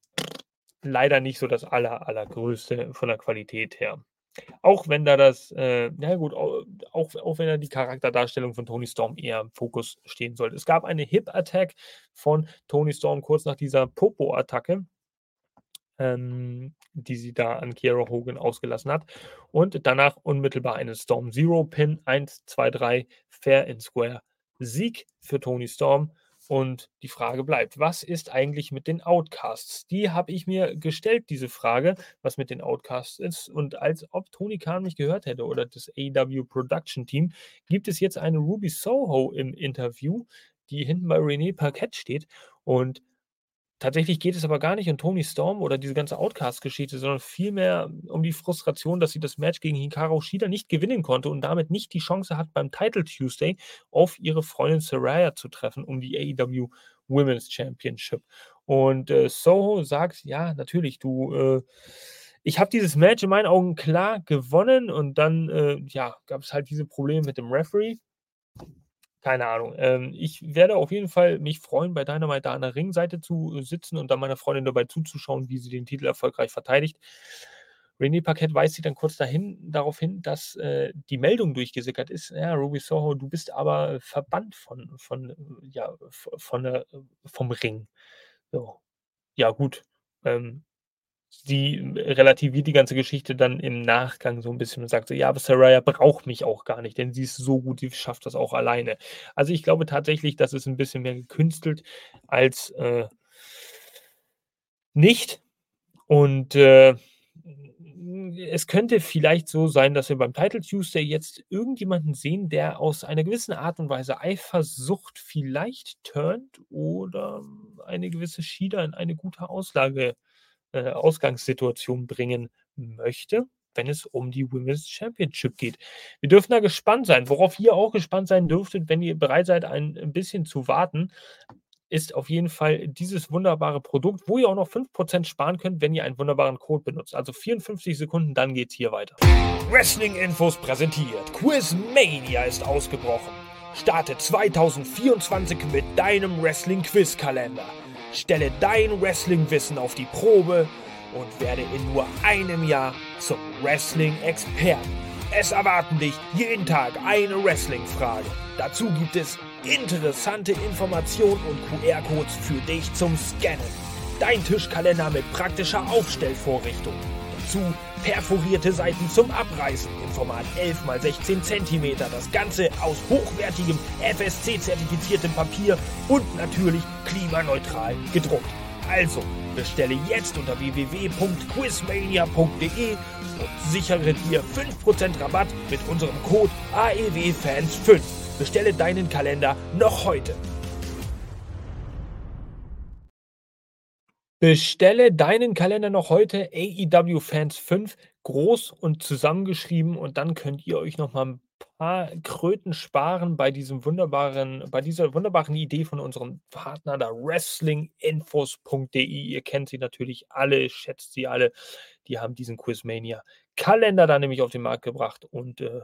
leider nicht so das aller, allergrößte von der Qualität her. Auch wenn da das, äh, ja gut, auch, auch wenn da die Charakterdarstellung von Tony Storm eher im Fokus stehen sollte. Es gab eine Hip-Attack von Tony Storm kurz nach dieser Popo-Attacke ähm, die sie da an Kiera Hogan ausgelassen hat. Und danach unmittelbar einen Storm Zero Pin 1, 2, 3, Fair and Square Sieg für Tony Storm. Und die Frage bleibt, was ist eigentlich mit den Outcasts? Die habe ich mir gestellt, diese Frage, was mit den Outcasts ist. Und als ob Tony Khan mich gehört hätte oder das AW Production Team, gibt es jetzt eine Ruby Soho im Interview, die hinten bei René Parkett steht. Und Tatsächlich geht es aber gar nicht um Tony Storm oder diese ganze Outcast-Geschichte, sondern vielmehr um die Frustration, dass sie das Match gegen Hikaru Shida nicht gewinnen konnte und damit nicht die Chance hat, beim Title Tuesday auf ihre Freundin Saraya zu treffen, um die AEW Women's Championship. Und äh, Soho sagt, ja, natürlich, du, äh, ich habe dieses Match in meinen Augen klar gewonnen und dann, äh, ja, gab es halt diese Probleme mit dem Referee. Keine Ahnung. Ähm, ich werde auf jeden Fall mich freuen, bei Dynamite da an der Ringseite zu sitzen und dann meiner Freundin dabei zuzuschauen, wie sie den Titel erfolgreich verteidigt. René Paquette weist sie dann kurz dahin, darauf hin, dass äh, die Meldung durchgesickert ist. Ja, Ruby Soho, du bist aber verbannt von, von, ja, von der, vom Ring. So. Ja, gut. Ähm, sie relativiert die ganze Geschichte dann im Nachgang so ein bisschen und sagt so, ja, aber Saraya braucht mich auch gar nicht, denn sie ist so gut, sie schafft das auch alleine. Also ich glaube tatsächlich, das ist ein bisschen mehr gekünstelt als äh, nicht. Und äh, es könnte vielleicht so sein, dass wir beim Title Tuesday jetzt irgendjemanden sehen, der aus einer gewissen Art und Weise Eifersucht vielleicht turnt oder eine gewisse Schieder in eine gute Auslage äh, Ausgangssituation bringen möchte, wenn es um die Women's Championship geht. Wir dürfen da gespannt sein. Worauf ihr auch gespannt sein dürftet, wenn ihr bereit seid, ein bisschen zu warten, ist auf jeden Fall dieses wunderbare Produkt, wo ihr auch noch 5% sparen könnt, wenn ihr einen wunderbaren Code benutzt. Also 54 Sekunden, dann geht's hier weiter. Wrestling Infos präsentiert. Quizmania ist ausgebrochen. Starte 2024 mit deinem Wrestling Quiz Kalender. Stelle dein Wrestling-Wissen auf die Probe und werde in nur einem Jahr zum Wrestling-Experten. Es erwarten dich jeden Tag eine Wrestling-Frage. Dazu gibt es interessante Informationen und QR-Codes für dich zum Scannen. Dein Tischkalender mit praktischer Aufstellvorrichtung. Dazu perforierte Seiten zum Abreißen im Format 11 x 16 cm. Das Ganze aus hochwertigem FSC-zertifiziertem Papier und natürlich klimaneutral gedruckt. Also bestelle jetzt unter www.quizmania.de und sichere dir 5% Rabatt mit unserem Code AEWFans5. Bestelle deinen Kalender noch heute. Bestelle deinen Kalender noch heute, AEW Fans 5, groß und zusammengeschrieben und dann könnt ihr euch noch mal 'n paar Kröten sparen bei diesem wunderbaren bei dieser wunderbaren Idee von unserem Partner da wrestlinginfos.de. Ihr kennt sie natürlich alle, schätzt sie alle. Die haben diesen Quizmania-Kalender da nämlich auf den Markt gebracht und äh,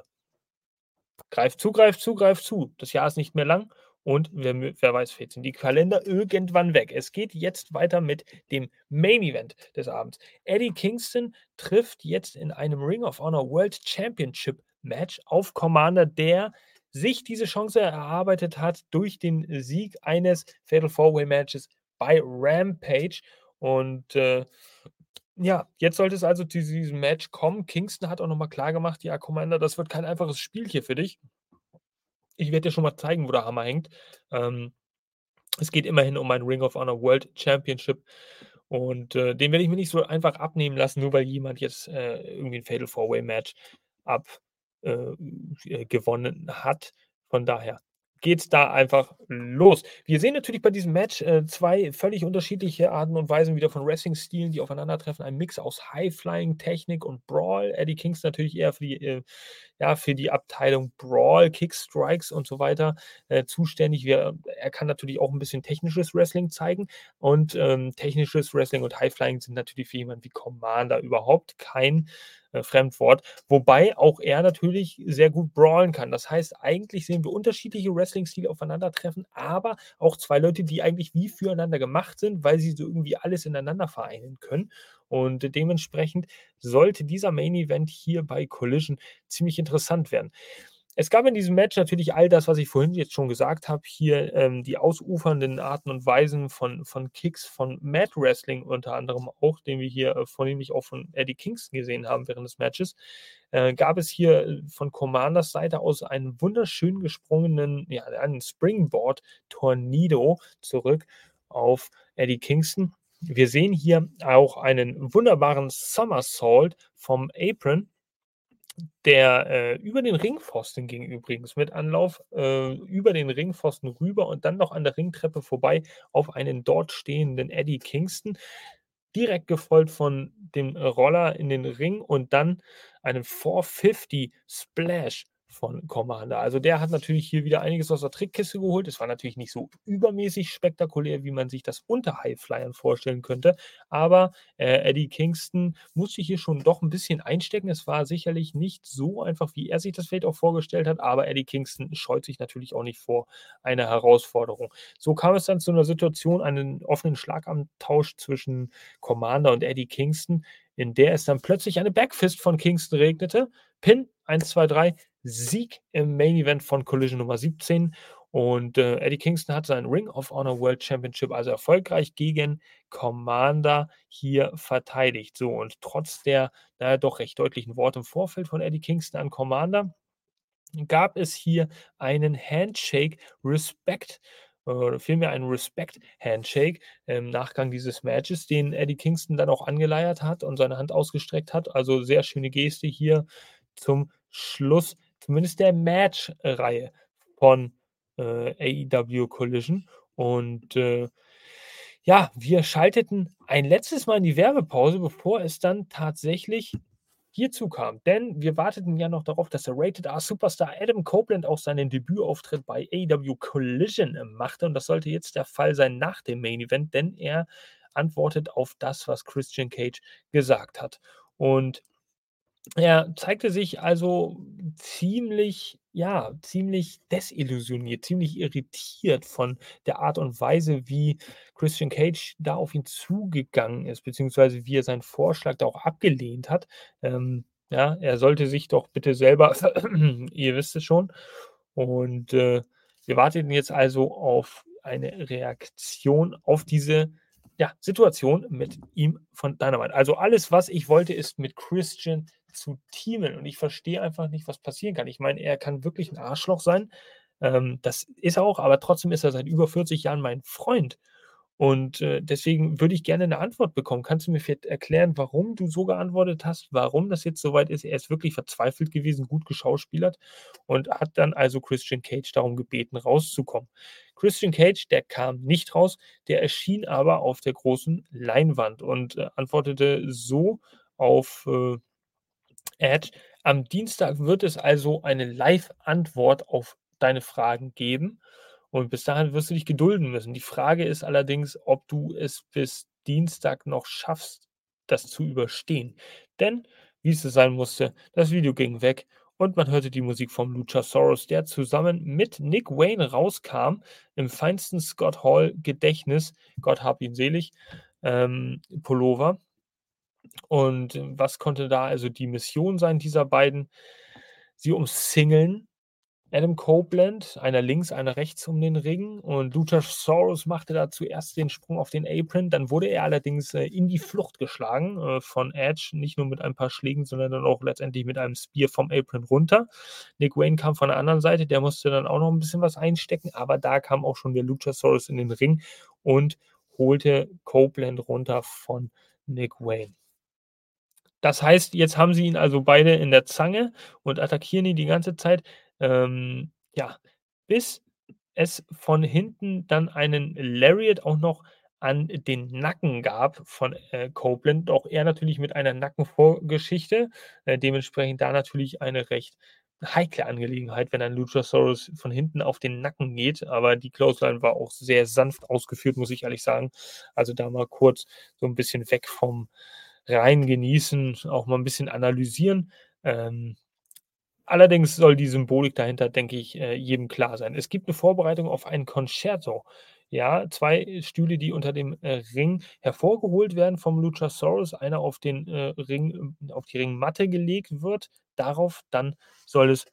greift zu, greift zu, greift zu. Das Jahr ist nicht mehr lang und wer, wer weiß, vielleicht sind die Kalender irgendwann weg. Es geht jetzt weiter mit dem Main Event des Abends. Eddie Kingston trifft jetzt in einem Ring of Honor World Championship Match auf Commander, der sich diese Chance erarbeitet hat durch den Sieg eines Fatal Four-Way Matches bei Rampage. Und äh, ja, jetzt sollte es also zu diesem Match kommen. Kingston hat auch nochmal klar gemacht, ja, Commander, das wird kein einfaches Spiel hier für dich. Ich werde dir schon mal zeigen, wo der Hammer hängt. Ähm, es geht immerhin um ein Ring of Honor World Championship. Und äh, den werde ich mir nicht so einfach abnehmen lassen, nur weil jemand jetzt äh, irgendwie ein Fatal Four-Way Match ab äh, äh, gewonnen hat. Von daher geht's da einfach los. Wir sehen natürlich bei diesem Match äh, zwei völlig unterschiedliche Arten und Weisen wieder von Wrestling-Stilen, die aufeinandertreffen. Ein Mix aus High-Flying, Technik und Brawl. Eddie Kings natürlich eher für die, äh, ja, für die Abteilung Brawl, Kickstrikes und so weiter äh, zuständig. Wir, er kann natürlich auch ein bisschen technisches Wrestling zeigen. Und ähm, technisches Wrestling und High-Flying sind natürlich für jemanden wie Commander überhaupt kein äh, Fremdwort. Wobei auch er natürlich sehr gut brawlen kann. Das heißt, eigentlich sehen wir unterschiedliche Wrestling-Stile aufeinandertreffen, aber auch zwei Leute, die eigentlich wie füreinander gemacht sind, weil sie so irgendwie alles ineinander vereinen können. Und dementsprechend sollte dieser Main Event hier bei Collision ziemlich interessant werden. Es gab in diesem Match natürlich all das, was ich vorhin jetzt schon gesagt habe. Hier ähm, die ausufernden Arten und Weisen von, von Kicks, von Mad Wrestling unter anderem auch, den wir hier äh, vornehmlich auch von Eddie Kingston gesehen haben während des Matches. Äh, gab es hier äh, von Commanders Seite aus einen wunderschön gesprungenen, ja, einen Springboard Tornado zurück auf Eddie Kingston. Wir sehen hier auch einen wunderbaren Somersault vom Apron der äh, über den Ringpfosten ging übrigens mit Anlauf äh, über den Ringpfosten rüber und dann noch an der Ringtreppe vorbei auf einen dort stehenden Eddie Kingston. Direkt gefolgt von dem Roller in den Ring und dann einen 450 Splash von Commander. Also der hat natürlich hier wieder einiges aus der Trickkiste geholt. Es war natürlich nicht so übermäßig spektakulär, wie man sich das unter Highflyern vorstellen könnte. Aber äh, Eddie Kingston musste hier schon doch ein bisschen einstecken. Es war sicherlich nicht so einfach, wie er sich das vielleicht auch vorgestellt hat. Aber Eddie Kingston scheut sich natürlich auch nicht vor einer Herausforderung. So kam es dann zu einer Situation, einen offenen Schlagabtausch zwischen Commander und Eddie Kingston, in der es dann plötzlich eine Backfist von Kingston regnete. Pin 1, 2, 3, Sieg im Main Event von Collision Nummer 17. Und äh, Eddie Kingston hat sein Ring of Honor World Championship also erfolgreich gegen Commander hier verteidigt. So, und trotz der naja, doch recht deutlichen Worte im Vorfeld von Eddie Kingston an Commander gab es hier einen Handshake Respect oder vielmehr einen Respect-Handshake im Nachgang dieses Matches, den Eddie Kingston dann auch angeleiert hat und seine Hand ausgestreckt hat. Also sehr schöne Geste hier zum Schluss, zumindest der Match-Reihe von äh, AEW Collision. Und äh, ja, wir schalteten ein letztes Mal in die Werbepause, bevor es dann tatsächlich hierzu kam. Denn wir warteten ja noch darauf, dass der Rated R Superstar Adam Copeland auch seinen Debütauftritt bei AEW Collision machte. Und das sollte jetzt der Fall sein nach dem Main Event, denn er antwortet auf das, was Christian Cage gesagt hat. Und er zeigte sich also ziemlich, ja, ziemlich desillusioniert, ziemlich irritiert von der Art und Weise, wie Christian Cage da auf ihn zugegangen ist, beziehungsweise wie er seinen Vorschlag da auch abgelehnt hat. Ähm, ja, er sollte sich doch bitte selber, [clears throat] ihr wisst es schon. Und äh, wir warteten jetzt also auf eine Reaktion auf diese ja, Situation mit ihm von Dynamite. Also alles, was ich wollte, ist mit Christian zu teamen. Und ich verstehe einfach nicht, was passieren kann. Ich meine, er kann wirklich ein Arschloch sein. Ähm, das ist er auch, aber trotzdem ist er seit über 40 Jahren mein Freund. Und äh, deswegen würde ich gerne eine Antwort bekommen. Kannst du mir vielleicht erklären, warum du so geantwortet hast, warum das jetzt soweit ist? Er ist wirklich verzweifelt gewesen, gut geschauspielert und hat dann also Christian Cage darum gebeten, rauszukommen. Christian Cage, der kam nicht raus, der erschien aber auf der großen Leinwand und äh, antwortete so auf äh, Edge, Am Dienstag wird es also eine Live-Antwort auf deine Fragen geben. Und bis dahin wirst du dich gedulden müssen. Die Frage ist allerdings, ob du es bis Dienstag noch schaffst, das zu überstehen. Denn, wie es sein musste, das Video ging weg und man hörte die Musik vom Luchasaurus, der zusammen mit Nick Wayne rauskam, im feinsten Scott Hall Gedächtnis, Gott hab ihn selig, ähm, Pullover. Und was konnte da also die Mission sein dieser beiden? Sie umsingeln Adam Copeland, einer links, einer rechts um den Ring. Und Luchasaurus machte da zuerst den Sprung auf den Apron. Dann wurde er allerdings äh, in die Flucht geschlagen äh, von Edge. Nicht nur mit ein paar Schlägen, sondern dann auch letztendlich mit einem Spear vom Apron runter. Nick Wayne kam von der anderen Seite. Der musste dann auch noch ein bisschen was einstecken. Aber da kam auch schon der Luchasaurus in den Ring und holte Copeland runter von Nick Wayne. Das heißt, jetzt haben sie ihn also beide in der Zange und attackieren ihn die ganze Zeit. Ähm, ja, bis es von hinten dann einen Lariat auch noch an den Nacken gab von äh, Copeland. Auch er natürlich mit einer Nackenvorgeschichte. Äh, dementsprechend da natürlich eine recht heikle Angelegenheit, wenn ein Luchasaurus von hinten auf den Nacken geht. Aber die Clothesline war auch sehr sanft ausgeführt, muss ich ehrlich sagen. Also da mal kurz so ein bisschen weg vom rein genießen, auch mal ein bisschen analysieren. Ähm, Allerdings soll die Symbolik dahinter, denke ich, äh, jedem klar sein. Es gibt eine Vorbereitung auf ein Concerto. Ja, zwei Stühle, die unter dem äh, Ring hervorgeholt werden vom Luchasaurus, einer auf den äh, Ring, auf die Ringmatte gelegt wird. Darauf dann soll es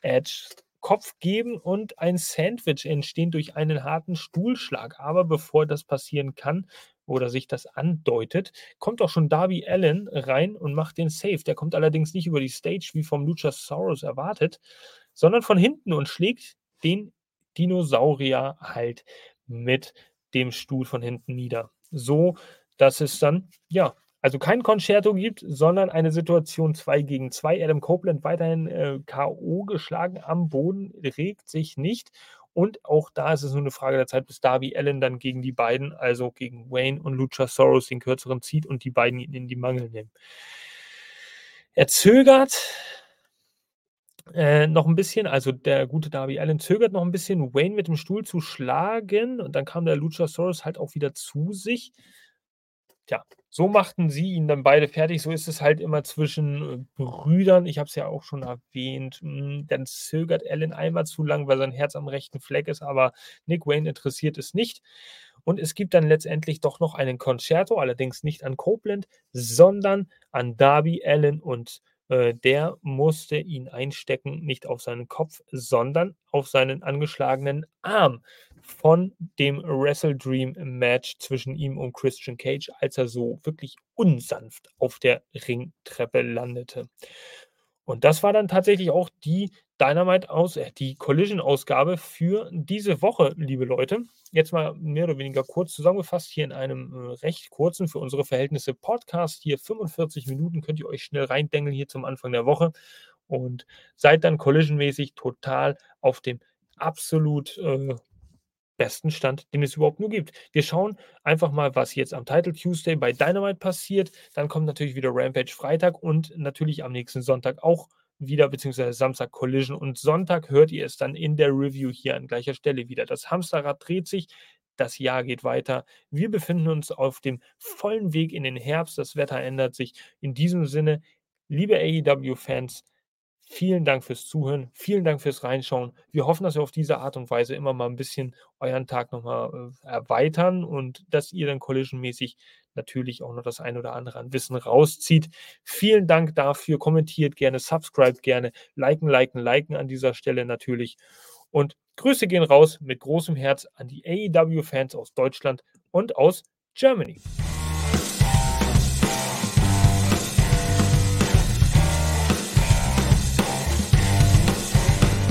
Edge Kopf geben und ein Sandwich entstehen durch einen harten Stuhlschlag. Aber bevor das passieren kann, oder sich das andeutet, kommt auch schon Darby Allen rein und macht den Save. Der kommt allerdings nicht über die Stage wie vom Luchasaurus erwartet, sondern von hinten und schlägt den Dinosaurier halt mit dem Stuhl von hinten nieder. So, dass es dann, ja, also kein Concerto gibt, sondern eine Situation 2 gegen 2. Adam Copeland weiterhin äh, K.O. geschlagen am Boden, regt sich nicht und auch da ist es nur eine Frage der Zeit, bis Darby Allen dann gegen die beiden, also gegen Wayne und Luchasaurus, den kürzeren zieht und die beiden ihn in die Mangel nehmen. Er zögert äh, noch ein bisschen, also der gute Darby Allen zögert noch ein bisschen, Wayne mit dem Stuhl zu schlagen und dann kam der Luchasaurus halt auch wieder zu sich. Tja, so machten sie ihn dann beide fertig. So ist es halt immer zwischen äh, Brüdern. Ich habe es ja auch schon erwähnt. Hm, dann zögert Alan einmal zu lang, weil sein Herz am rechten Fleck ist, aber Nick Wayne interessiert es nicht. Und es gibt dann letztendlich doch noch einen Concerto, allerdings nicht an Copeland, sondern an Darby Allen und äh, der musste ihn einstecken, nicht auf seinen Kopf, sondern auf seinen angeschlagenen Arm von dem Wrestle Dream Match zwischen ihm und Christian Cage, als er so wirklich unsanft auf der Ringtreppe landete. Und das war dann tatsächlich auch die Dynamite aus, äh, die Collision-Ausgabe für diese Woche, liebe Leute. Jetzt mal mehr oder weniger kurz zusammengefasst, hier in einem äh, recht kurzen, für unsere Verhältnisse Podcast. Hier 45 Minuten könnt ihr euch schnell reindengeln hier zum Anfang der Woche und seid dann collision-mäßig total auf dem absolut äh, besten Stand, den es überhaupt nur gibt. Wir schauen einfach mal, was jetzt am Title Tuesday bei Dynamite passiert. Dann kommt natürlich wieder Rampage Freitag und natürlich am nächsten Sonntag auch wieder, beziehungsweise Samstag Collision und Sonntag hört ihr es dann in der Review hier an gleicher Stelle wieder. Das Hamsterrad dreht sich, das Jahr geht weiter. Wir befinden uns auf dem vollen Weg in den Herbst. Das Wetter ändert sich. In diesem Sinne, liebe AEW-Fans, Vielen Dank fürs Zuhören, vielen Dank fürs Reinschauen. Wir hoffen, dass wir auf diese Art und Weise immer mal ein bisschen euren Tag nochmal äh, erweitern und dass ihr dann collision-mäßig natürlich auch noch das ein oder andere an Wissen rauszieht. Vielen Dank dafür. Kommentiert gerne, subscribe gerne, liken, liken, liken an dieser Stelle natürlich. Und Grüße gehen raus mit großem Herz an die AEW-Fans aus Deutschland und aus Germany.